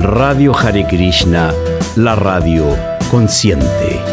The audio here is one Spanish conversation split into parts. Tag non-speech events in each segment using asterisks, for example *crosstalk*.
Radio Hare Krishna, la radio consciente.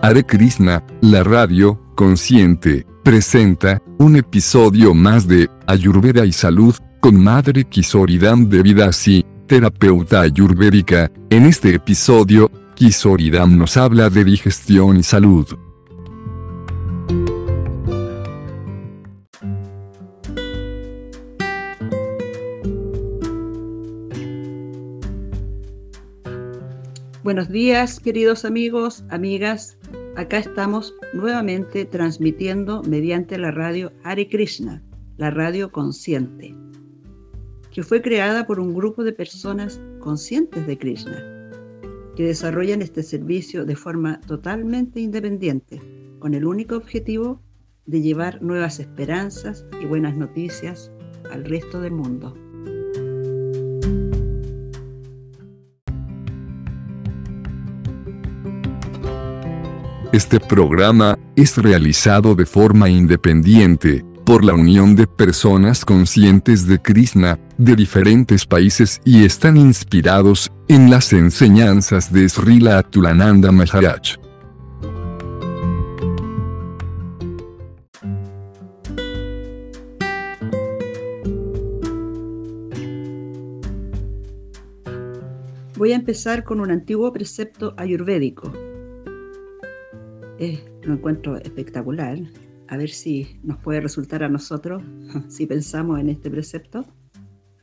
Hare Krishna, la radio consciente, presenta un episodio más de Ayurveda y Salud con Madre Kisoridam de Vidasi, terapeuta ayurvédica. En este episodio, Kisoridam nos habla de digestión y salud. Buenos días, queridos amigos, amigas. Acá estamos nuevamente transmitiendo mediante la radio Hare Krishna, la radio consciente, que fue creada por un grupo de personas conscientes de Krishna, que desarrollan este servicio de forma totalmente independiente, con el único objetivo de llevar nuevas esperanzas y buenas noticias al resto del mundo. Este programa es realizado de forma independiente por la unión de personas conscientes de Krishna de diferentes países y están inspirados en las enseñanzas de Srila Atulananda Maharaj. Voy a empezar con un antiguo precepto ayurvédico lo encuentro espectacular. A ver si nos puede resultar a nosotros, *laughs* si pensamos en este precepto.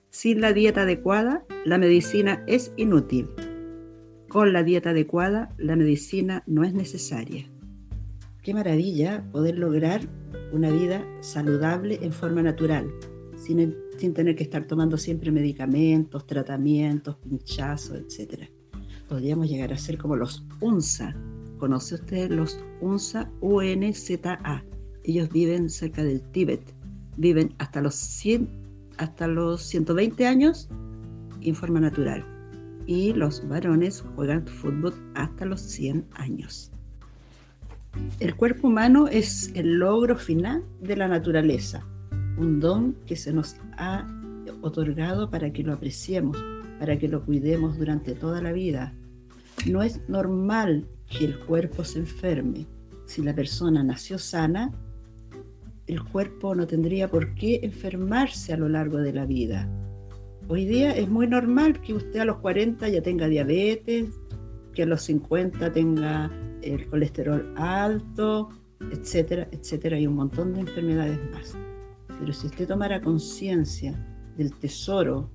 Sin la dieta adecuada, la medicina es inútil. Con la dieta adecuada, la medicina no es necesaria. Qué maravilla poder lograr una vida saludable en forma natural, sin, sin tener que estar tomando siempre medicamentos, tratamientos, pinchazos, etc. Podríamos llegar a ser como los UNSA, ¿Conoce usted los UNZA? UNZA. Ellos viven cerca del Tíbet. Viven hasta los, 100, hasta los 120 años en forma natural. Y los varones juegan fútbol hasta los 100 años. El cuerpo humano es el logro final de la naturaleza, un don que se nos ha otorgado para que lo apreciemos, para que lo cuidemos durante toda la vida. No es normal que el cuerpo se enferme. Si la persona nació sana, el cuerpo no tendría por qué enfermarse a lo largo de la vida. Hoy día es muy normal que usted a los 40 ya tenga diabetes, que a los 50 tenga el colesterol alto, etcétera, etcétera. Hay un montón de enfermedades más. Pero si usted tomara conciencia del tesoro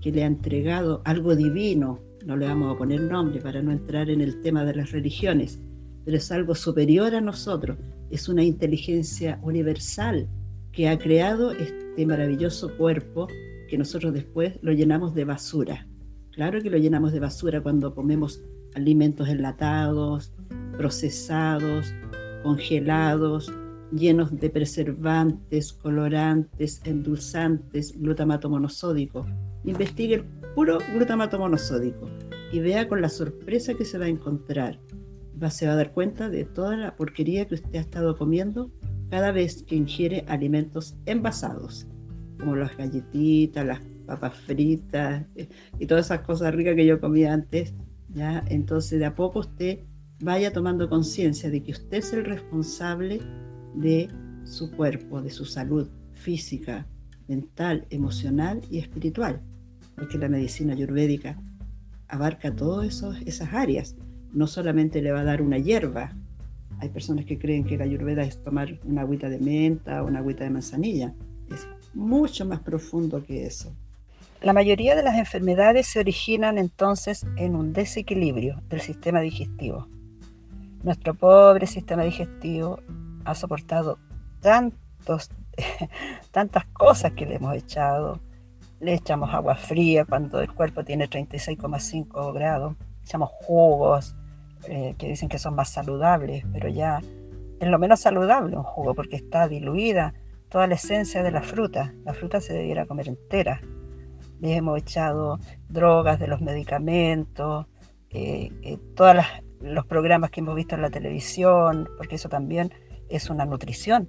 que le ha entregado algo divino, no le vamos a poner nombre para no entrar en el tema de las religiones, pero es algo superior a nosotros, es una inteligencia universal que ha creado este maravilloso cuerpo que nosotros después lo llenamos de basura. Claro que lo llenamos de basura cuando comemos alimentos enlatados, procesados, congelados, llenos de preservantes, colorantes, endulzantes, glutamato monosódico. Investigue el puro glutamato monosódico y vea con la sorpresa que se va a encontrar. Va, se va a dar cuenta de toda la porquería que usted ha estado comiendo cada vez que ingiere alimentos envasados, como las galletitas, las papas fritas eh, y todas esas cosas ricas que yo comía antes. ¿ya? Entonces, de a poco usted vaya tomando conciencia de que usted es el responsable de su cuerpo, de su salud física, mental, emocional y espiritual porque la medicina ayurvédica abarca todas esas áreas. No solamente le va a dar una hierba. Hay personas que creen que la ayurveda es tomar una agüita de menta o una agüita de manzanilla. Es mucho más profundo que eso. La mayoría de las enfermedades se originan entonces en un desequilibrio del sistema digestivo. Nuestro pobre sistema digestivo ha soportado tantos, *laughs* tantas cosas que le hemos echado, le echamos agua fría cuando el cuerpo tiene 36,5 grados, echamos jugos eh, que dicen que son más saludables, pero ya es lo menos saludable un jugo porque está diluida toda la esencia de la fruta. La fruta se debiera comer entera. Les hemos echado drogas de los medicamentos, eh, eh, todos los programas que hemos visto en la televisión, porque eso también es una nutrición.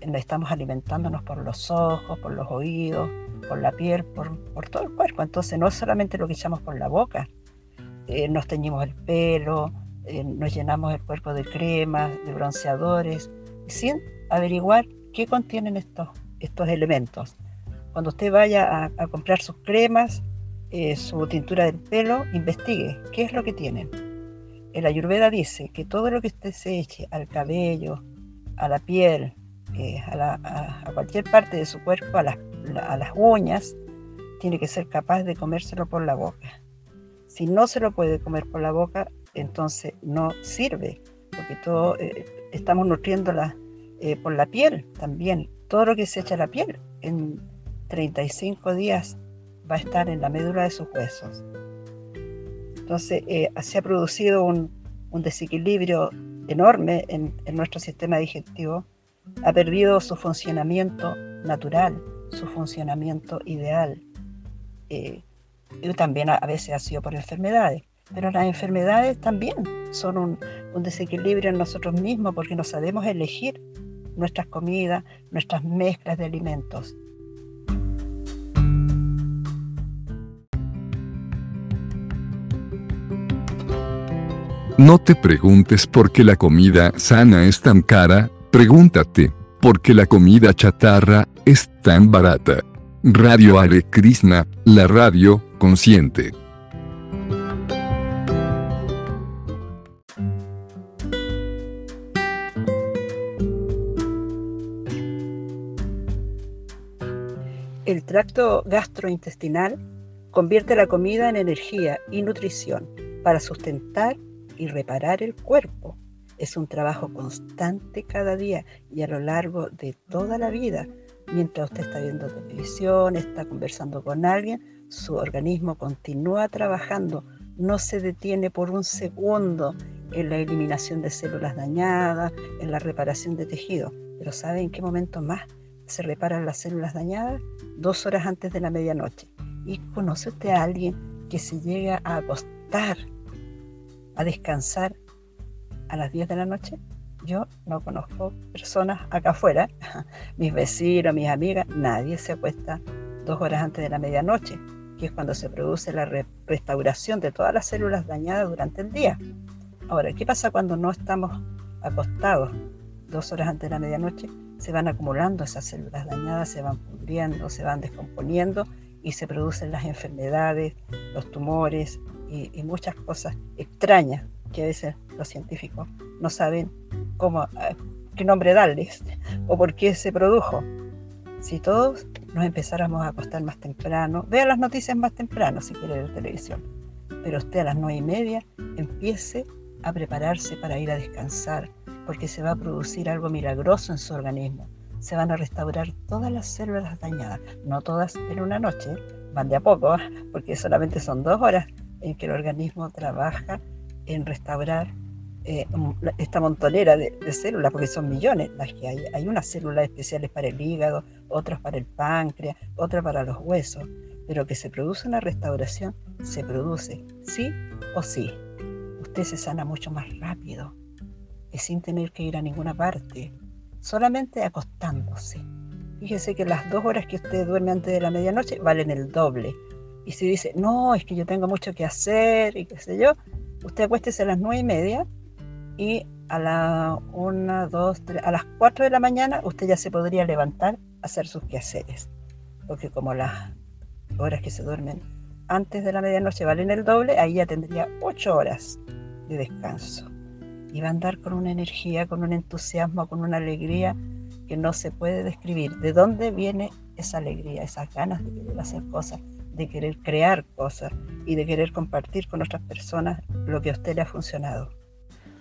Estamos alimentándonos por los ojos, por los oídos, por la piel, por, todo el cuerpo. Entonces no es solamente lo que echamos por la boca. Eh, nos teñimos el pelo, nos llenamos el cuerpo de cremas, de bronceadores, sin averiguar qué contienen estos, estos elementos. Cuando usted vaya a, comprar sus cremas, eh, su tintura del pelo, investigue qué es lo que tienen. El Ayurveda dice que todo lo que usted se eche al cabello, a la piel, eh, a, cualquier parte de su cuerpo, a las, a las uñas, tiene que ser capaz de comérselo por la boca. Si no se lo puede comer por la boca, entonces no sirve, porque todo eh, estamos nutriéndola eh, por la piel también. Todo lo que se echa a la piel en 35 días va a estar en la médula de sus huesos. Entonces, eh, se ha producido un, desequilibrio enorme en, nuestro sistema digestivo. Ha perdido su funcionamiento natural, su funcionamiento ideal. y también a veces ha sido por enfermedades. Pero las enfermedades también son un, desequilibrio en nosotros mismos porque no sabemos elegir nuestras comidas, nuestras mezclas de alimentos. No te preguntes por qué la comida sana es tan cara, pregúntate, ¿por qué la comida chatarra es tan barata? Radio Hare Krishna, la radio consciente. El tracto gastrointestinal convierte la comida en energía y nutrición para sustentar y reparar el cuerpo. Es un trabajo constante cada día y a lo largo de toda la vida. Mientras usted está viendo televisión, está conversando con alguien, su organismo continúa trabajando, no se detiene por un segundo en la eliminación de células dañadas, en la reparación de tejido. Pero ¿sabe en qué momento más se reparan las células dañadas dos horas antes de la medianoche. ¿Y conoce usted a alguien que se llega a acostar, a descansar a las 10 de la noche? Yo no conozco personas acá afuera, *laughs* mis vecinos, mis amigas, nadie se acuesta dos horas antes de la medianoche, que es cuando se produce la restauración de todas las células dañadas durante el día. Ahora, ¿qué pasa cuando no estamos acostados dos horas antes de la medianoche? se van acumulando esas células dañadas, se van pudriendo, se van descomponiendo y se producen las enfermedades, los tumores y, muchas cosas extrañas que veces los científicos no saben cómo, eh, qué nombre darles o por qué se produjo. Si todos nos empezáramos a acostar más temprano, vea las noticias más temprano si quiere ver televisión, pero usted a las nueve y media empiece a prepararse para ir a descansar, porque se va a producir algo milagroso en su organismo. Se van a restaurar todas las células dañadas, no todas en una noche, van de a poco, porque solamente son dos horas en que el organismo trabaja en restaurar eh, esta montonera de, células, porque son millones las que hay. Hay unas células especiales para el hígado, otras para el páncreas, otras para los huesos, pero que se produce una restauración, se produce sí o sí. Usted se sana mucho más rápido, sin tener que ir a ninguna parte, solamente acostándose. Fíjese que las dos horas que usted duerme antes de la medianoche valen el doble. Y si dice, no, es que yo tengo mucho que hacer y qué sé yo, usted acuéstese a las nueve y media y a las una, dos, tres, a las cuatro de la mañana usted ya se podría levantar a hacer sus quehaceres. Porque como las horas que se duermen antes de la medianoche valen el doble, ahí ya tendría ocho horas de descanso y va a andar con una energía, con un entusiasmo, con una alegría que no se puede describir. ¿De dónde viene esa alegría, esas ganas de hacer cosas, de querer crear cosas y de querer compartir con otras personas lo que a usted le ha funcionado?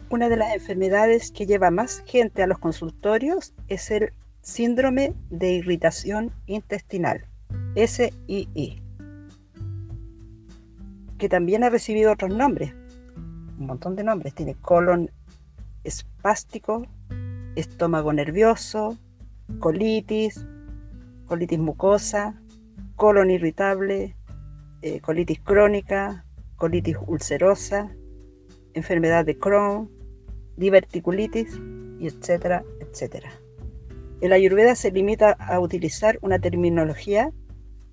Una de las enfermedades que lleva más gente a los consultorios es el síndrome de irritación intestinal, SII, que también ha recibido otros nombres, un montón de nombres. Tiene colon espástico, estómago nervioso, colitis, colitis mucosa, colon irritable, eh, colitis crónica, colitis ulcerosa, enfermedad de Crohn, diverticulitis, y etcétera, etcétera. El ayurveda se limita a utilizar una terminología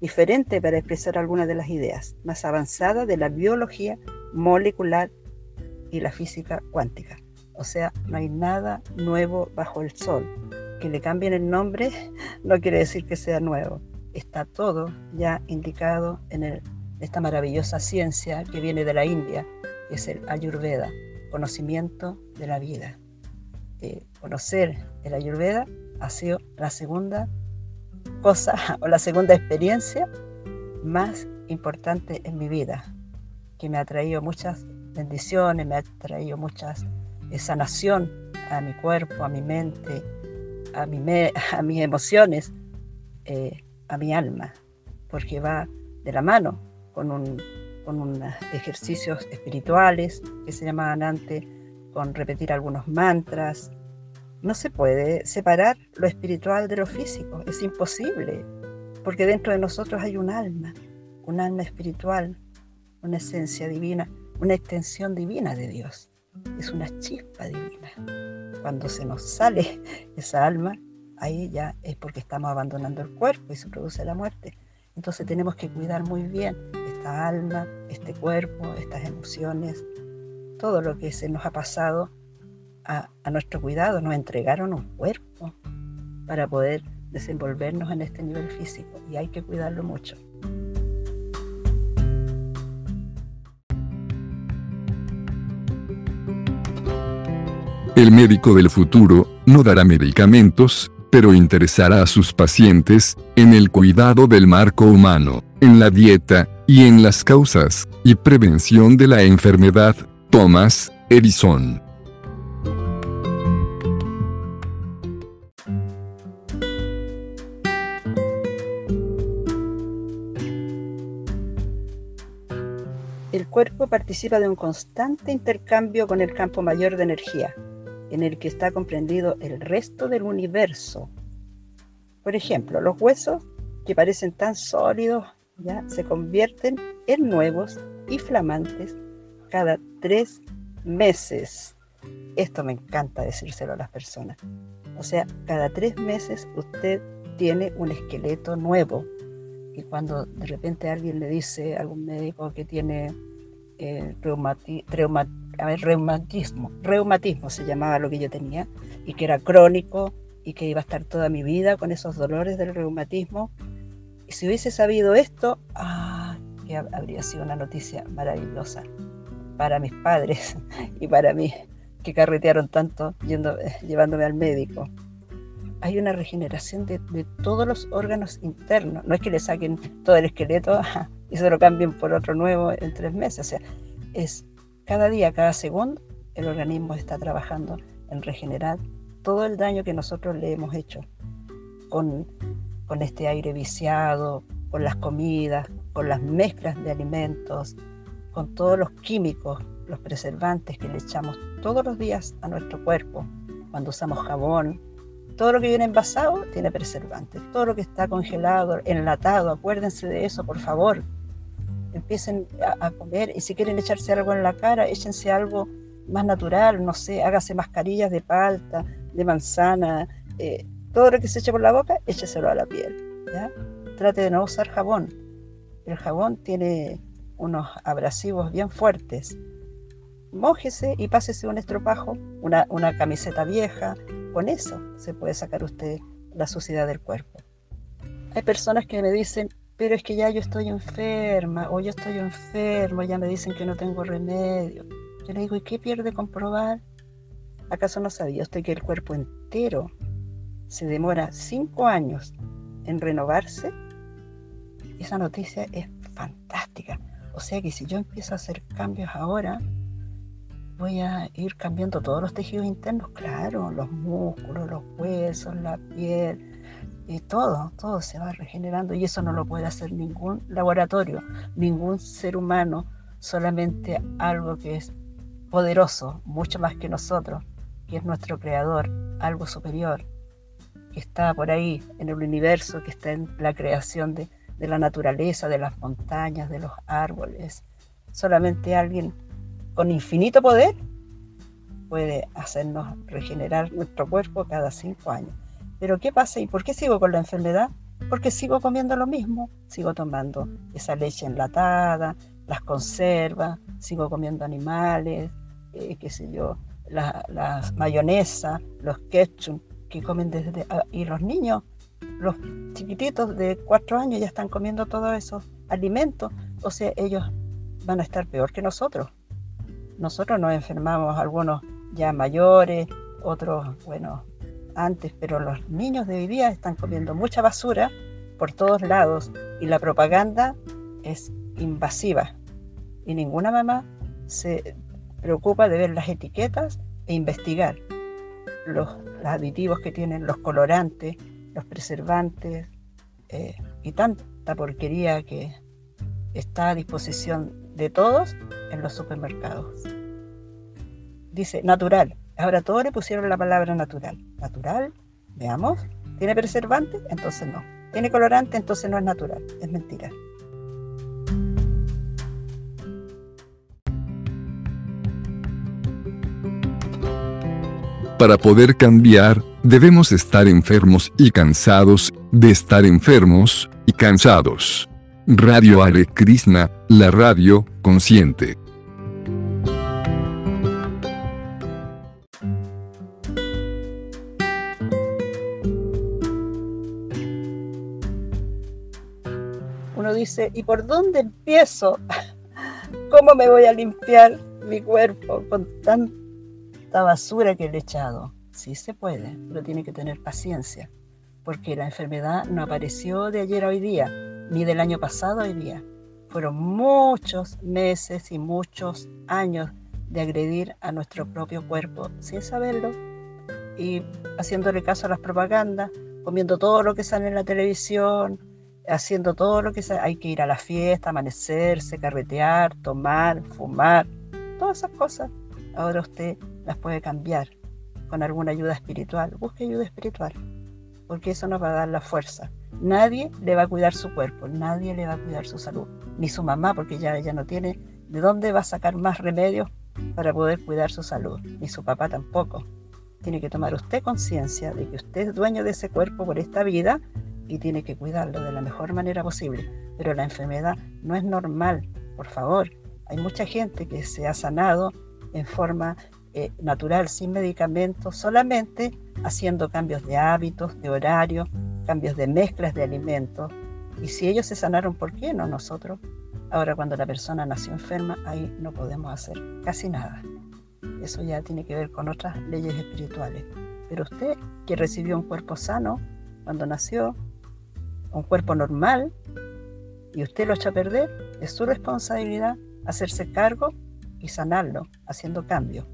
diferente para expresar algunas de las ideas más avanzadas de la biología molecular y la física cuántica. O sea, no hay nada nuevo bajo el sol. Que le cambien el nombre *laughs* no quiere decir que sea nuevo. Está todo ya indicado en esta maravillosa ciencia que viene de la India, que es el Ayurveda, conocimiento de la vida. Eh, conocer el Ayurveda ha sido la segunda cosa *laughs* o la segunda experiencia más importante en mi vida, que me ha traído muchas bendiciones, me ha traído muchas eh, sanación a mi cuerpo, a mi mente, a, mi *laughs* a mis emociones, eh, a mi alma, porque va de la mano con, un, con unos ejercicios espirituales que se llamaban antes, con repetir algunos mantras. No se puede separar lo espiritual de lo físico, es imposible, porque dentro de nosotros hay un alma, un alma espiritual, una esencia divina, una extensión divina de Dios es una chispa divina. Cuando se nos sale *laughs* esa alma, ahí ya es porque estamos abandonando el cuerpo y se produce la muerte. Entonces tenemos que cuidar muy bien esta alma, este cuerpo, estas emociones, todo lo que se nos ha pasado a, nuestro cuidado. Nos entregaron un cuerpo para poder desenvolvernos en este nivel físico y hay que cuidarlo mucho. El médico del futuro no dará medicamentos, pero interesará a sus pacientes en el cuidado del marco humano, en la dieta y en las causas y prevención de la enfermedad. Thomas Edison. El cuerpo participa de un constante intercambio con el campo mayor de energía, en el que está comprendido el resto del universo. Por ejemplo, los huesos, que parecen tan sólidos, ya se convierten en nuevos y flamantes cada tres meses. Esto me encanta decírselo a las personas. O sea, cada tres meses usted tiene un esqueleto nuevo. Y cuando de repente alguien le dice algún médico que tiene eh, ver, reumatismo, reumatismo se llamaba lo que yo tenía, y que era crónico y que iba a estar toda mi vida con esos dolores del reumatismo. Y si hubiese sabido esto, ah, que habría sido una noticia maravillosa para mis padres *laughs* y para mí, que carretearon tanto llevándome al médico. Hay una regeneración de, de, todos los órganos internos. No es que le saquen todo el esqueleto *laughs* y se lo cambien por otro nuevo en tres meses. O sea, es cada día, cada segundo, el organismo está trabajando en regenerar todo el daño que nosotros le hemos hecho con, con este aire viciado, con las comidas, con las mezclas de alimentos, con todos los químicos, los preservantes que le echamos todos los días a nuestro cuerpo, cuando usamos jabón. Todo lo que viene envasado tiene preservantes. Todo lo que está congelado, enlatado, acuérdense de eso, por favor empiecen a, comer y si quieren echarse algo en la cara, échense algo más natural, no sé, hágase mascarillas de palta, de manzana, eh, todo lo que se eche por la boca, écheselo a la piel. ¿ya? Trate de no usar jabón. El jabón tiene unos abrasivos bien fuertes. Mójese y pásese un estropajo, una, una camiseta vieja. Con eso se puede sacar usted la suciedad del cuerpo. Hay personas que me dicen, pero es que ya yo estoy enferma o yo estoy enfermo, ya me dicen que no tengo remedio. Yo le digo, ¿y qué pierde comprobar? ¿Acaso no sabía usted que el cuerpo entero se demora cinco años en renovarse? Esa noticia es fantástica. O sea que si yo empiezo a hacer cambios ahora, voy a ir cambiando todos los tejidos internos, claro, los músculos, los huesos, la piel, y todo, todo se va regenerando y eso no lo puede hacer ningún laboratorio, ningún ser humano, solamente algo que es poderoso, mucho más que nosotros, que es nuestro creador, algo superior, que está por ahí en el universo, que está en la creación de, de la naturaleza, de las montañas, de los árboles. Solamente alguien con infinito poder puede hacernos regenerar nuestro cuerpo cada cinco años. Pero ¿qué pasa? ¿Y por qué sigo con la enfermedad? Porque sigo comiendo lo mismo, sigo tomando esa leche enlatada, las conservas, sigo comiendo animales, eh, qué sé yo, las mayonesa, los ketchup que comen desde... Ah, y los niños, los chiquititos de cuatro años ya están comiendo todos esos alimentos, o sea, ellos van a estar peor que nosotros. Nosotros nos enfermamos, algunos ya mayores, otros, bueno, antes, pero los niños de hoy día están comiendo mucha basura por todos lados y la propaganda es invasiva y ninguna mamá se preocupa de ver las etiquetas e investigar los, aditivos que tienen, los colorantes, los preservantes eh, y tanta porquería que está a disposición de todos en los supermercados. Dice natural. Ahora todos le pusieron la palabra natural. Natural, veamos. ¿Tiene preservante? Entonces no. ¿Tiene colorante? Entonces no es natural. Es mentira. Para poder cambiar, debemos estar enfermos y cansados, de estar enfermos y cansados. Radio Hare Krishna, la radio consciente. Dice, ¿y por dónde empiezo? *laughs* ¿Cómo me voy a limpiar mi cuerpo con tanta basura que he echado? Sí se puede, pero tiene que tener paciencia, porque la enfermedad no apareció de ayer a hoy día ni del año pasado hoy día. Fueron muchos meses y muchos años de agredir a nuestro propio cuerpo sin saberlo y haciéndole caso a las propagandas, comiendo todo lo que sale en la televisión, haciendo todo lo que. Hay que ir a la fiesta, amanecerse, carretear, tomar, fumar, todas esas cosas. Ahora usted las puede cambiar con alguna ayuda espiritual. Busque ayuda espiritual, porque eso nos va a dar la fuerza Nadie le va a cuidar su cuerpo, nadie le va a cuidar su salud, ni su mamá, porque ya ella no tiene de dónde va a sacar más remedios para poder cuidar su salud, ni su papá tampoco. Tiene que tomar usted conciencia de que usted es dueño de ese cuerpo por esta vida y tiene que cuidarlo de la mejor manera posible. Pero la enfermedad no es normal, por favor. Hay mucha gente que se ha sanado en forma eh, natural, sin medicamentos, solamente haciendo cambios de hábitos, de horario, cambios de mezclas de alimentos. Y si ellos se sanaron, ¿por qué no nosotros? Ahora cuando la persona nació enferma, ahí no podemos hacer casi nada. Eso ya tiene que ver con otras leyes espirituales. Pero usted que recibió un cuerpo sano cuando nació, un cuerpo normal, y usted lo echa a perder, es su responsabilidad hacerse cargo y sanarlo, haciendo cambios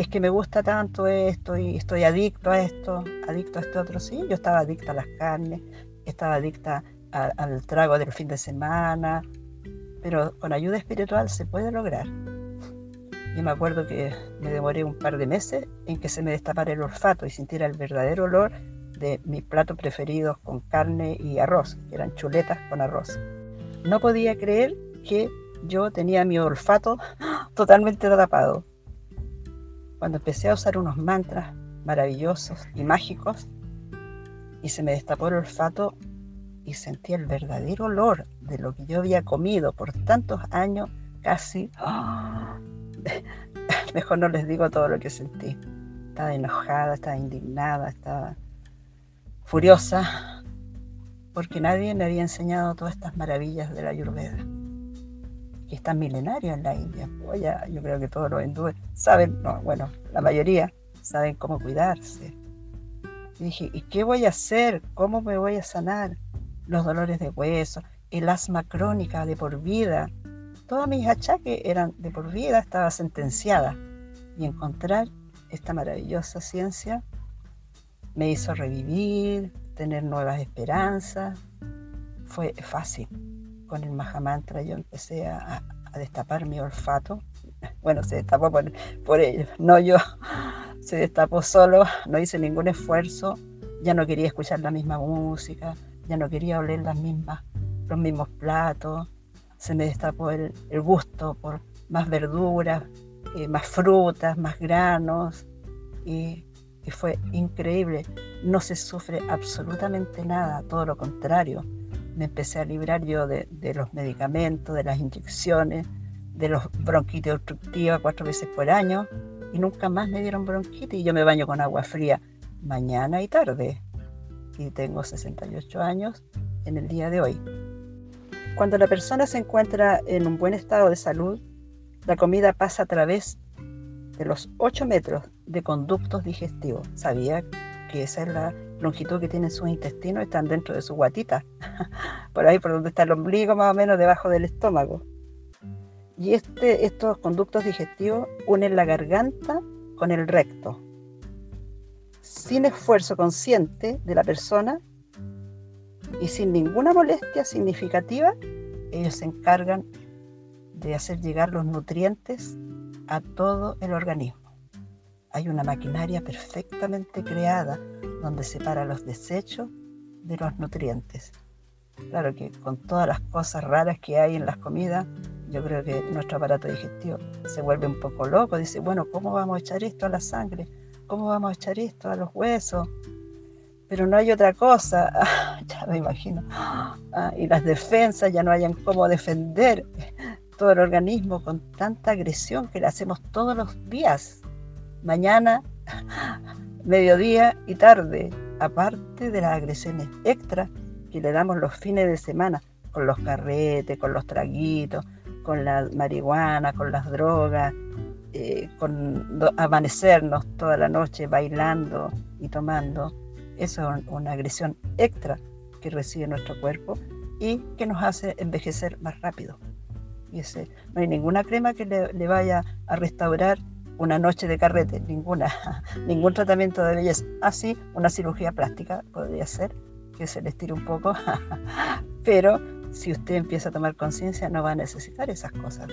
es que me gusta tanto esto y estoy adicto a esto, adicto a este otro. Sí, yo estaba adicta a las carnes, estaba adicta al trago del fin de semana, pero con ayuda espiritual se puede lograr. Yo me acuerdo que me demoré un par de meses en que se me destapara el olfato y sintiera el verdadero olor de mis platos preferidos con carne y arroz, que eran chuletas con arroz. No podía creer que yo tenía mi olfato *gasps* totalmente tapado cuando empecé a usar unos mantras maravillosos y mágicos y se me destapó el olfato y sentí el verdadero olor de lo que yo había comido por tantos años, casi... *gasps* Mejor no les digo todo lo que sentí. Estaba enojada, estaba indignada, estaba furiosa, porque nadie me había enseñado todas estas maravillas de la Ayurveda que está milenario en la India. Oye, yo creo que todos los hindúes saben, no, bueno, la mayoría saben cómo cuidarse. Y dije, ¿y qué voy a hacer? ¿Cómo me voy a sanar? Los dolores de hueso, el asma crónica de por vida. Todos mis achaques eran de por vida, estaba sentenciada. Y encontrar esta maravillosa ciencia me hizo revivir, tener nuevas esperanzas. Fue fácil con el Mahamantra yo empecé a, destapar mi olfato. *laughs* Bueno, se destapó por, por no yo. *laughs* se destapó solo, no hice ningún esfuerzo, ya no quería escuchar la misma música, ya no quería oler las mismas, los mismos platos, se me destapó el, gusto por más verduras, eh, más frutas, más granos, fue increíble. No se sufre absolutamente nada, todo lo contrario. Me empecé a librar yo de, de los medicamentos, de las inyecciones, de los bronquitis obstructivas cuatro veces por año, y nunca más me dieron bronquitis y yo me baño con agua fría mañana y tarde. Y tengo 68 años en el día de hoy. Cuando la persona se encuentra en un buen estado de salud, la comida pasa a través de los 8 metros de conductos digestivos. ¿Sabía que esa es la longitud que tienen sus intestinos? Están dentro de su guatita, *laughs* por ahí por donde está el ombligo, más o menos debajo del estómago. Y este, estos conductos digestivos unen la garganta con el recto. Sin esfuerzo consciente de la persona y sin ninguna molestia significativa, ellos se encargan de hacer llegar los nutrientes a todo el organismo. Hay una maquinaria perfectamente creada donde separa los desechos de los nutrientes. Claro que con todas las cosas raras que hay en las comidas, yo creo que nuestro aparato digestivo se vuelve un poco loco. Dice, bueno, ¿cómo vamos a echar esto a la sangre? ¿Cómo vamos a echar esto a los huesos? Pero no hay otra cosa. *laughs* ya me imagino. Ah, y las defensas ya no hayan cómo defender todo el organismo con tanta agresión que le hacemos todos los días. Mañana, *laughs* mediodía y tarde. Aparte de las agresiones extra que le damos los fines de semana con los carretes, con los traguitos, con la marihuana, con las drogas, eh, con amanecernos toda la noche bailando y tomando. Eso es una agresión extra que recibe nuestro cuerpo y que nos hace envejecer más rápido. No hay ninguna crema que le, vaya a restaurar una noche de carrete, ninguna, *laughs* ningún tratamiento de belleza. Así, ah, una cirugía plástica podría ser, que se le estire un poco, *laughs* pero si usted empieza a tomar conciencia, no va a necesitar esas cosas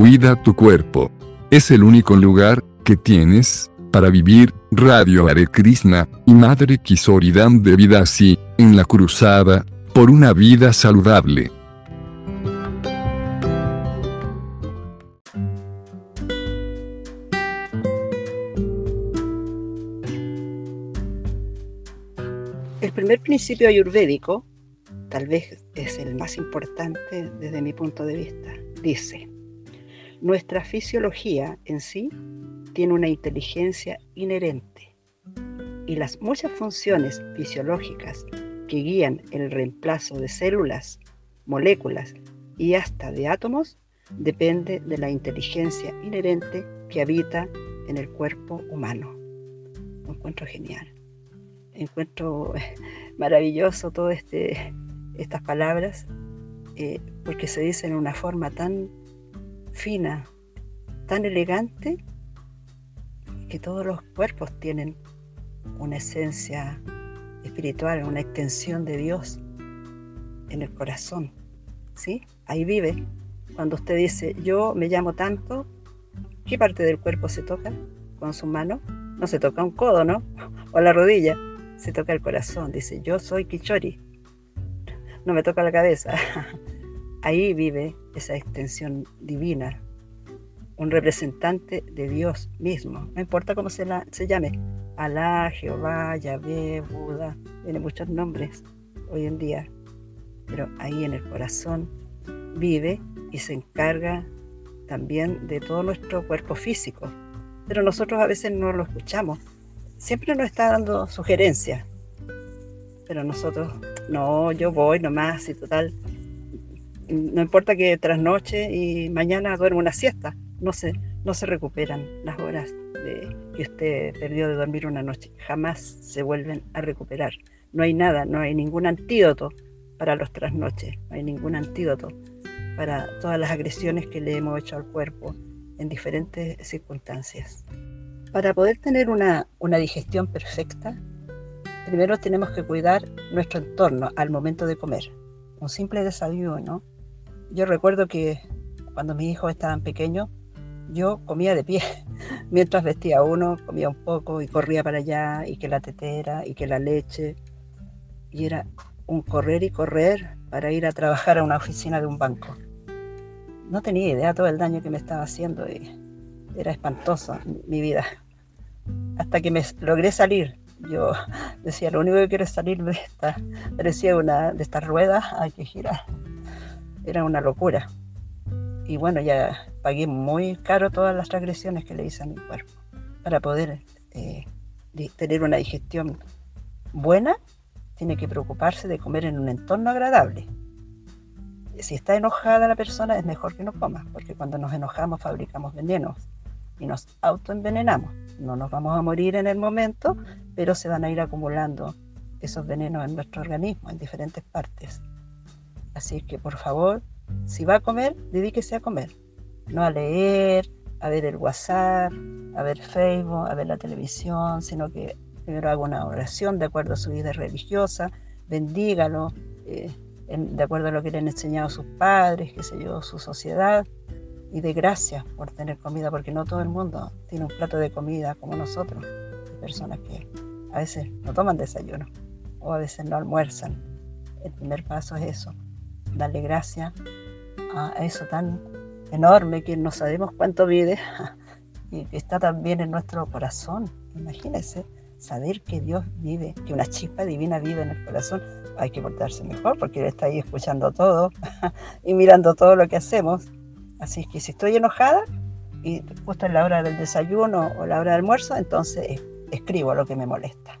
Cuida tu cuerpo. Es el único lugar que tienes para vivir. Radio Hare Krishna y Madre Kisoridam de vida así, en la cruzada, por una vida saludable. El primer principio ayurvédico, tal vez es el más importante desde mi punto de vista, dice, nuestra fisiología en sí tiene una inteligencia inherente y las muchas funciones fisiológicas que guían el reemplazo de células, moléculas y hasta de átomos depende de la inteligencia inherente que habita en el cuerpo humano. Lo encuentro genial encuentro *laughs* maravilloso todas este, estas palabras, eh, porque se dicen en una forma tan fina, tan elegante, que todos los cuerpos tienen una esencia espiritual, una extensión de Dios en el corazón. ¿sí? Ahí vive. Cuando usted dice, yo me llamo tanto, ¿qué parte del cuerpo se toca con su mano? No se toca un codo, ¿no? *laughs* O la rodilla se toca el corazón, dice, yo soy Kichori, no me toca la cabeza. *laughs* Ahí vive esa extensión divina, un representante de Dios mismo, no importa cómo se, la, se llame, Alá, Jehová, Yahvé, Buda, tiene muchos nombres hoy en día, pero ahí en el corazón vive y se encarga también de todo nuestro cuerpo físico, pero nosotros a veces no lo escuchamos. Siempre nos está dando sugerencias, pero nosotros, no, yo voy nomás y total, no importa que trasnoche y mañana duermo una siesta, no se, no se recuperan las horas de, que usted perdió de dormir una noche, jamás se vuelven a recuperar. No hay nada, no hay ningún antídoto para los trasnoches, no hay ningún antídoto para todas las agresiones que le hemos hecho al cuerpo en diferentes circunstancias. Para poder tener una, digestión perfecta, primero tenemos que cuidar nuestro entorno al momento de comer. un simple desayuno. Yo recuerdo que cuando mis hijos estaban pequeños, yo comía de pie. *laughs* Mientras vestía uno, comía un poco y corría para allá, y que la tetera, y que la leche. Y era un correr y correr para ir a trabajar a una oficina de un banco. No tenía idea todo el daño que me estaba haciendo y era espantoso mi vida. Hasta que me logré salir. Yo decía, lo único que quiero es salir de esta, parecía una de estas ruedas, hay que girar. Era una locura. Y bueno, ya pagué muy caro todas las regresiones que le hice a mi cuerpo para poder eh, tener una digestión buena. Tiene que preocuparse de comer en un entorno agradable. Si está enojada la persona, es mejor que no coma, porque cuando nos enojamos fabricamos venenos y nos autoenvenenamos. No nos vamos a morir en el momento, pero se van a ir acumulando esos venenos en nuestro organismo, en diferentes partes. Así que por favor, si va a comer, dedíquese a comer, no a leer, a ver el WhatsApp, a ver Facebook, a ver la televisión, sino que primero haga una oración de acuerdo a su vida religiosa, bendígalo, eh, de acuerdo a lo que le han enseñado sus padres, qué sé yo, su sociedad, y de gracias por tener comida, porque no todo el mundo tiene un plato de comida como nosotros, personas que a veces no toman desayuno o a veces no almuerzan. El primer paso es eso, darle gracias a eso tan enorme que no sabemos cuánto vive *laughs* y que está también en nuestro corazón. Imagínense saber que Dios vive, que una chispa divina vive en el corazón. Hay que portarse mejor porque Él está ahí escuchando todo *laughs* y mirando todo lo que hacemos. Así que si estoy enojada y justo en la hora del desayuno o la hora del almuerzo, entonces escribo lo que me molesta.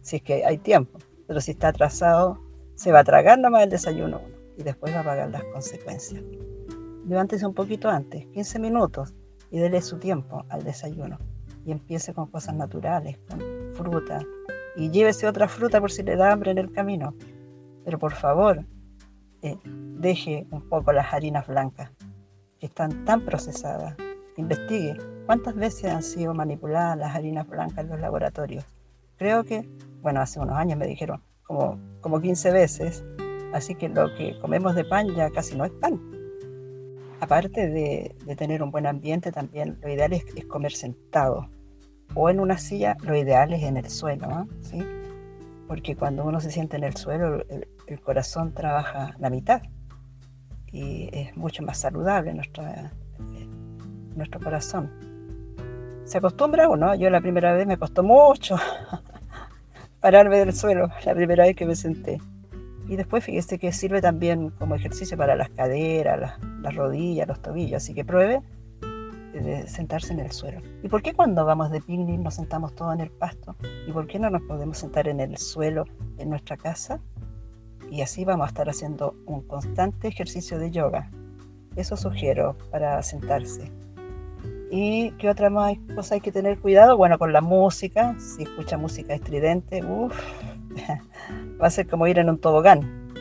Si es que hay tiempo, pero si está atrasado, se va a tragar nomás el desayuno y después va a pagar las consecuencias. Levántese un poquito antes, 15 minutos, y dele su tiempo al desayuno. Y empiece con cosas naturales, con fruta. Y llévese otra fruta por si le da hambre en el camino. Pero por favor, eh, deje un poco las harinas blancas, que están tan procesadas. Investigue cuántas veces han sido manipuladas las harinas blancas en los laboratorios. Creo que, bueno, hace unos años me dijeron como, como 15 veces, así que lo que comemos de pan ya casi no es pan. Aparte de, tener un buen ambiente, también lo ideal es, comer sentado o en una silla, lo ideal es en el suelo, ¿sí? porque cuando uno se siente en el suelo, el, el corazón trabaja la mitad y es mucho más saludable nuestro, nuestro corazón. Se acostumbra uno, yo la primera vez me costó mucho *laughs* pararme del suelo, la primera vez que me senté. Y después fíjese que sirve también como ejercicio para las caderas, las, las rodillas, los tobillos, así que pruebe de sentarse en el suelo. ¿Y por qué cuando vamos de picnic nos sentamos todos en el pasto? ¿Y por qué no nos podemos sentar en el suelo en nuestra casa? y así vamos a estar haciendo un constante ejercicio de yoga. Eso sugiero para sentarse. ¿Y qué otra más cosa hay que tener cuidado? Bueno, con la música. Si escucha música estridente, uff, *laughs* va a ser como ir en un tobogán.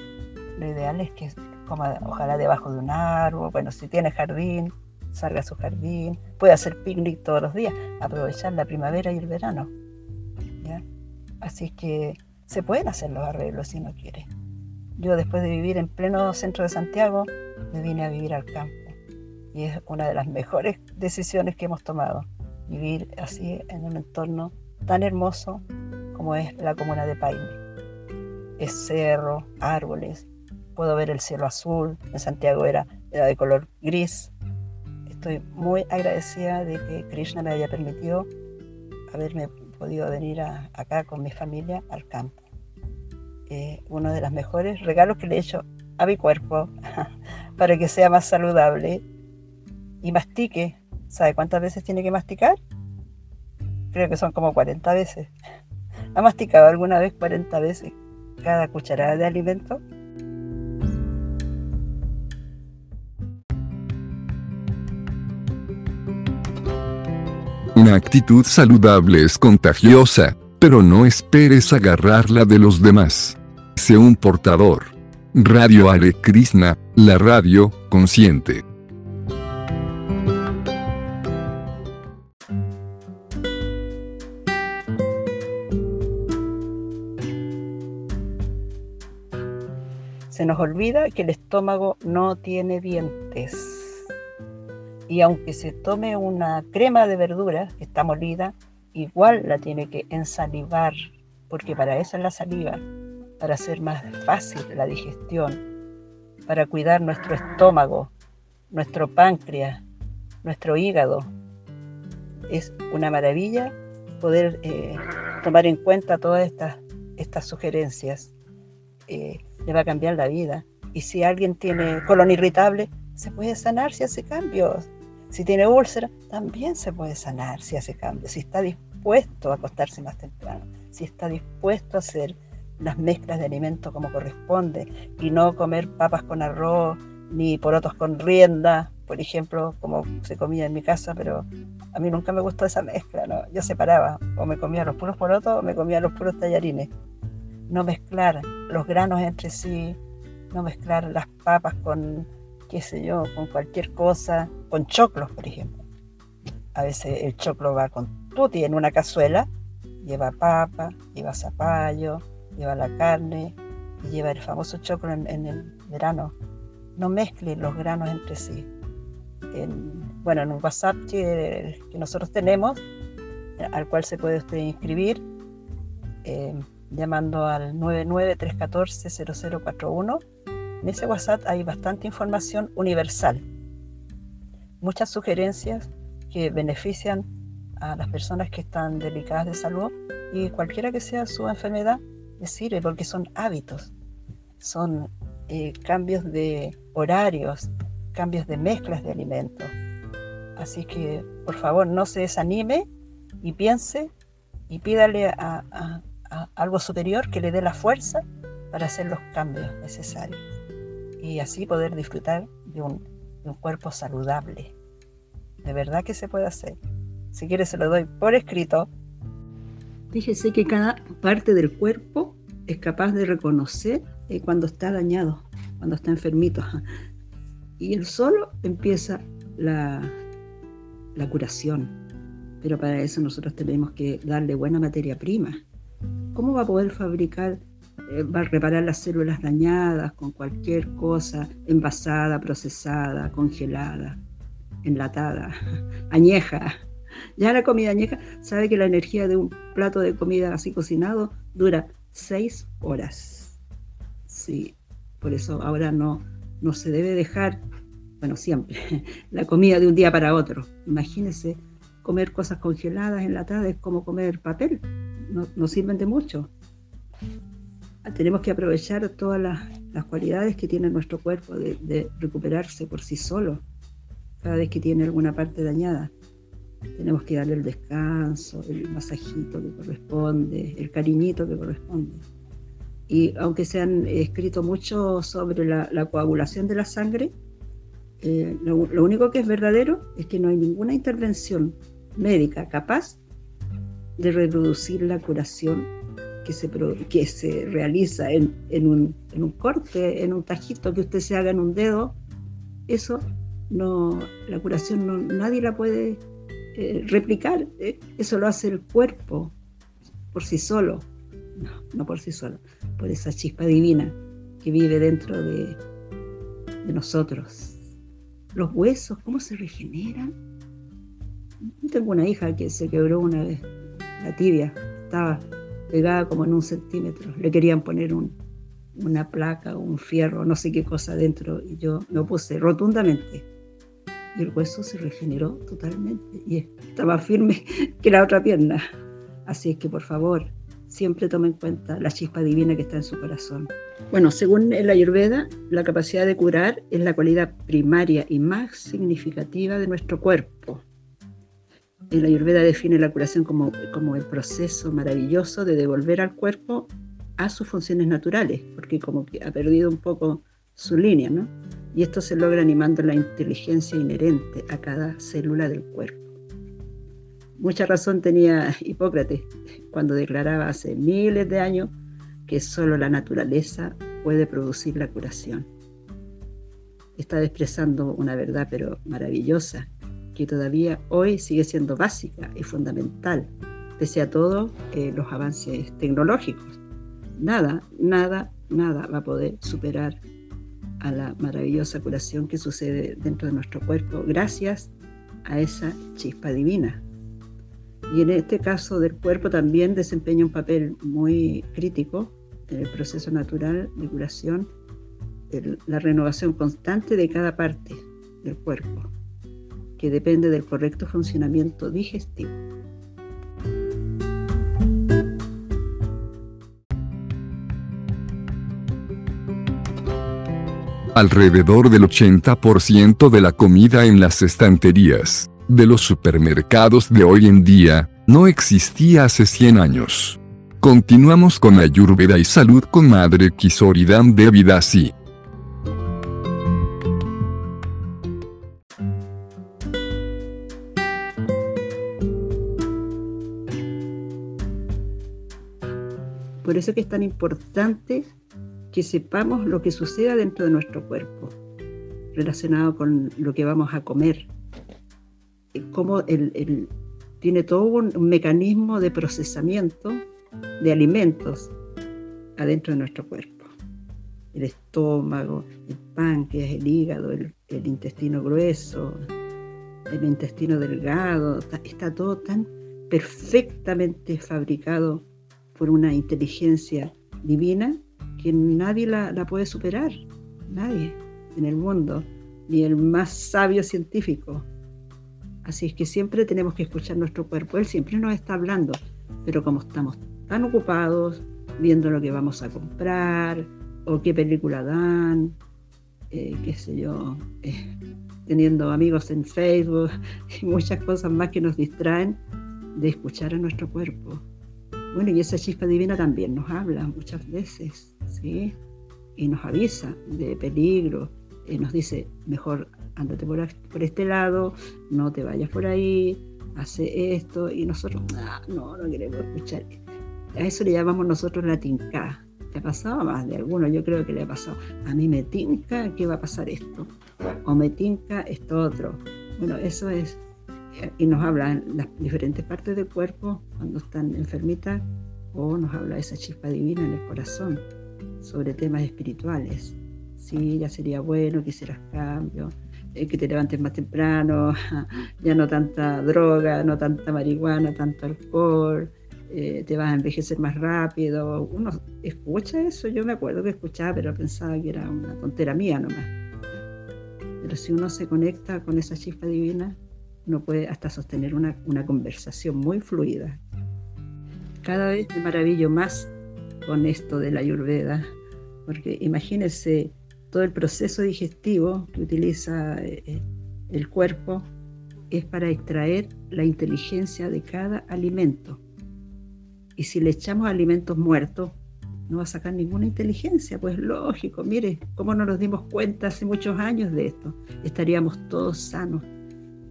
Lo ideal es que coma ojalá debajo de un árbol. Bueno, si tiene jardín, salga a su jardín. Puede hacer picnic todos los días. Aprovechar la primavera y el verano. Así que se pueden hacer los arreglos si no quiere. Yo después de vivir en pleno centro de Santiago, me vine a vivir al campo. Y es una de las mejores decisiones que hemos tomado, vivir así en un entorno tan hermoso como es la comuna de Paine. Es cerro, árboles, puedo ver el cielo azul, en Santiago era, era de color gris. Estoy muy agradecida de que Krishna me haya permitido haberme podido venir acá con mi familia al campo. Eh, uno de los mejores regalos que le he hecho a mi cuerpo *laughs* para que sea más saludable y mastique. ¿Sabe cuántas veces tiene que masticar? Creo que son como 40 veces. ¿Ha masticado alguna vez 40 veces cada cucharada de alimento? Una actitud saludable es contagiosa pero no esperes agarrarla de los demás. Sé un portador. Radio Hare Krishna, la radio consciente. Olvida que el estómago no tiene dientes. Y aunque se tome una crema de verduras que está molida, igual la tiene que ensalivar, porque para eso es la saliva, para hacer más fácil la digestión, para cuidar nuestro estómago, nuestro páncreas, nuestro hígado. Es una maravilla poder eh, tomar en cuenta todas estas, estas sugerencias. Eh, le va a cambiar la vida. Y si alguien tiene colon irritable, se puede sanar si hace cambios. Si tiene úlcera, también se puede sanar si hace cambios. Si está dispuesto a acostarse más temprano, si está dispuesto a hacer las mezclas de alimentos como corresponde y no comer papas con arroz ni porotos con rienda, por ejemplo, como se comía en mi casa, pero a mí nunca me gustó esa mezcla, ¿no? Yo separaba, o me comía los puros porotos o me comía los puros tallarines. No mezclar los granos entre sí, no mezclar las papas con, qué sé yo, con cualquier cosa, con choclos, por ejemplo. A veces el choclo va con tutti en una cazuela, lleva papa, lleva zapallo, lleva la carne y lleva el famoso choclo en, el verano. No mezcle los granos entre sí. bueno, en un WhatsApp que, nosotros tenemos, al cual se puede usted inscribir, eh, llamando al 99314-0041. En ese WhatsApp hay bastante información universal, muchas sugerencias que benefician a las personas que están delicadas de salud y cualquiera que sea su enfermedad, les sirve porque son hábitos, son eh, cambios de horarios, cambios de mezclas de alimentos. Así que, por favor, no se desanime y piense y pídale a algo superior que le dé la fuerza para hacer los cambios necesarios y así poder disfrutar de un, cuerpo saludable. De verdad que se puede hacer. Si quieres se lo doy por escrito. Fíjese que cada parte del cuerpo es capaz de reconocer eh, cuando está dañado, cuando está enfermito. Y el solo empieza la curación. Pero para eso nosotros tenemos que darle buena materia prima. ¿Cómo va a poder fabricar, eh, va a reparar las células dañadas con cualquier cosa envasada, procesada, congelada, enlatada, *laughs* añeja? Ya la comida añeja sabe que la energía de un plato de comida así cocinado dura seis horas. Sí, por eso ahora no, no se debe dejar, bueno, siempre, *laughs* la comida de un día para otro. Imagínese comer cosas congeladas, enlatadas, es como comer papel no, sirven de mucho. Tenemos que aprovechar todas las, cualidades que tiene nuestro cuerpo de, recuperarse por sí solo cada vez que tiene alguna parte dañada. Tenemos que darle el descanso, el masajito que corresponde, el cariñito que corresponde. Y aunque se han escrito mucho sobre la, coagulación de la sangre, eh, lo, único que es verdadero es que no hay ninguna intervención médica capaz de reproducir la curación que se, que se realiza en, un, corte, en un tajito que usted se haga en un dedo, eso no, la curación no, nadie la puede eh, replicar, eh, eso lo hace el cuerpo por sí solo, no, no por sí solo, por esa chispa divina que vive dentro de, de nosotros. Los huesos, ¿cómo se regeneran? Tengo una hija que se quebró una vez la tibia, estaba pegada como en un centímetro. Le querían poner una placa, un fierro, no sé qué cosa dentro, y yo me opuse rotundamente. Y el hueso se regeneró totalmente y estaba firme *laughs* que la otra pierna. Así es que por favor, siempre tome en cuenta la chispa divina que está en su corazón. Bueno, según el Ayurveda, la capacidad de curar es la cualidad primaria y más significativa de nuestro cuerpo la Ayurveda define la curación como, como el proceso maravilloso de devolver al cuerpo a sus funciones naturales, porque como que ha perdido un poco su línea, ¿no? Y esto se logra animando la inteligencia inherente a cada célula del cuerpo. Mucha razón tenía Hipócrates cuando declaraba hace miles de años que solo la naturaleza puede producir la curación. Está expresando una verdad pero maravillosa que todavía hoy sigue siendo básica y fundamental, pese a todos eh, los avances tecnológicos. Nada, nada nada va a poder superar a la maravillosa curación que sucede dentro de nuestro cuerpo gracias a esa chispa divina. Y en este caso del cuerpo también desempeña un papel muy crítico en el proceso natural de curación, la renovación constante de cada parte del cuerpo, que depende del correcto funcionamiento digestivo. Alrededor del 80% de la comida en las estanterías de los supermercados de hoy en día no existía hace 100 años. Continuamos con Ayurveda y Salud con Madre Kisoridam Devidasi. Por eso que es tan importante que sepamos lo que suceda dentro de nuestro cuerpo, relacionado con lo que vamos a comer, cómo el, tiene todo un, mecanismo de procesamiento de alimentos adentro de nuestro cuerpo. El estómago, el páncreas, el hígado, el, intestino grueso, el intestino delgado, está todo tan perfectamente fabricado por una inteligencia divina que nadie la, puede superar, nadie en el mundo, ni el más sabio científico. Así es que siempre tenemos que escuchar nuestro cuerpo. Él siempre nos está hablando, pero como estamos tan ocupados viendo lo que vamos a comprar o qué película dan, eh, qué sé yo, eh, teniendo amigos en Facebook *laughs* y muchas cosas más que nos distraen de escuchar a nuestro cuerpo. Bueno, y esa chispa divina también nos habla muchas veces, ¿sí? Y nos avisa de peligro, nos dice, mejor ándate por, este lado, no te vayas por ahí, hace esto, y nosotros, ah, no, no queremos escuchar. A eso le llamamos nosotros la tinca. ¿Te ha pasado más de alguno? Yo creo que le ha pasado. A mí me tinca que va a pasar esto, o me tinca esto otro. Bueno, eso es y nos habla en las diferentes partes del cuerpo cuando están enfermitas o nos habla esa chispa divina en el corazón sobre temas espirituales. Sí, ya sería bueno que hicieras cambio, eh, que te levantes más temprano, *laughs* ya no tanta droga, no tanta marihuana, tanto alcohol, eh, te vas a envejecer más rápido. Uno escucha eso, yo me acuerdo que escuchaba, pero pensaba que era una tontera mía nomás. Pero si uno se conecta con esa chispa divina, uno puede hasta sostener una, conversación muy fluida. Cada vez me maravillo más con esto de la ayurveda, porque imagínense todo el proceso digestivo que utiliza eh, el cuerpo es para extraer la inteligencia de cada alimento. Y si le echamos alimentos muertos, no va a sacar ninguna inteligencia, pues lógico, mire, cómo no nos dimos cuenta hace muchos años de esto, estaríamos todos sanos,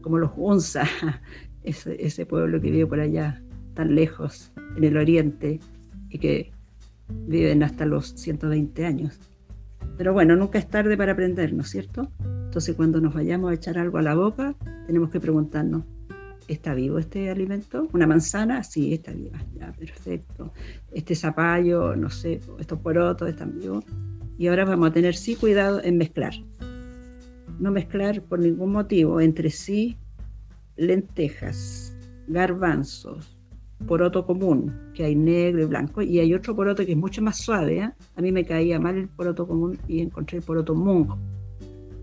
como los Unza, *laughs* ese, pueblo que vive por allá, tan lejos, en el oriente, y que viven hasta los 120 años. Pero bueno, nunca es tarde para aprender, ¿no es cierto? Entonces cuando nos vayamos a echar algo a la boca, tenemos que preguntarnos, ¿está vivo este alimento? ¿Una manzana? Sí, está viva, ya, perfecto. Este zapallo, no sé, estos porotos están vivos. Y ahora vamos a tener sí cuidado en mezclar no mezclar por ningún motivo entre sí lentejas, garbanzos, poroto común, que hay negro y blanco, y hay otro poroto que es mucho más suave. ¿eh? A mí me caía mal el poroto común y encontré el poroto mungo,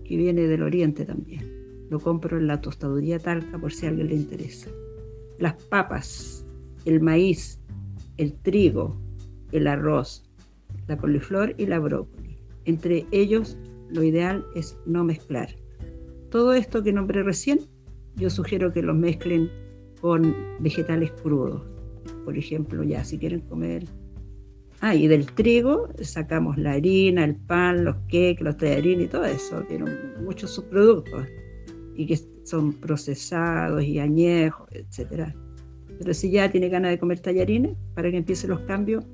que viene del oriente también. Lo compro en la tostaduría Talca por si a alguien le interesa. Las papas, el maíz, el trigo, el arroz, la coliflor y la brócoli. Entre ellos lo ideal es no mezclar. Todo esto que nombré recién, yo sugiero que lo mezclen con vegetales crudos. Por ejemplo, ya si quieren comer... Ah, y del trigo sacamos la harina, el pan, los queques, los tallarines y todo eso. Tienen muchos subproductos y que son procesados y añejos, etc. Pero si ya tiene ganas de comer tallarines, para que empiece los cambios,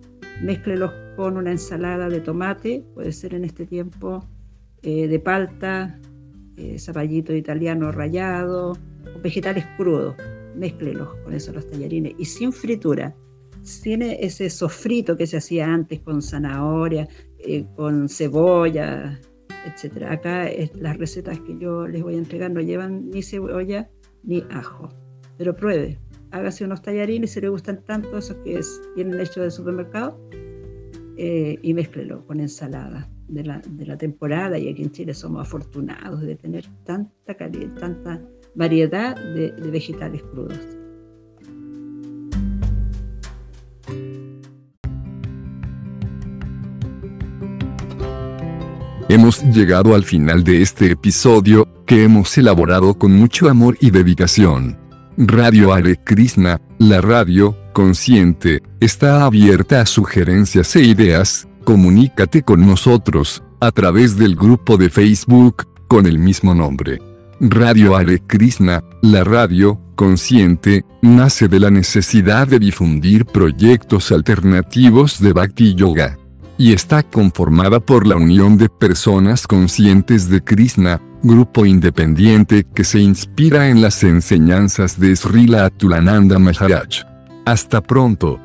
mézclelos con una ensalada de tomate, puede ser en este tiempo eh, de palta, eh, zapallito italiano rallado, vegetales crudos. Mézclelos con eso los tallarines y sin fritura. Sin ese sofrito que se hacía antes con zanahoria, eh, con cebolla, etcétera. Acá las recetas que yo les voy a entregar no llevan ni cebolla ni ajo, pero pruebe, hágase unos tallarines si le gustan tanto esos que es, vienen hechos de supermercado eh, y mézclelo con ensalada de la, de la, temporada y aquí en Chile somos afortunados de tener tanta calidad, tanta variedad de, de vegetales crudos. Hemos llegado al final de este episodio, que hemos elaborado con mucho amor y dedicación. Radio Hare Krishna, la radio, consciente, está abierta a sugerencias e ideas, comunícate con nosotros, a través del grupo de Facebook, con el mismo nombre. Radio Hare Krishna, la radio, consciente, nace de la necesidad de difundir proyectos alternativos de Bhakti Yoga y está conformada por la unión de personas conscientes de Krishna, grupo independiente que se inspira en las enseñanzas de Srila Atulananda Maharaj. Hasta pronto.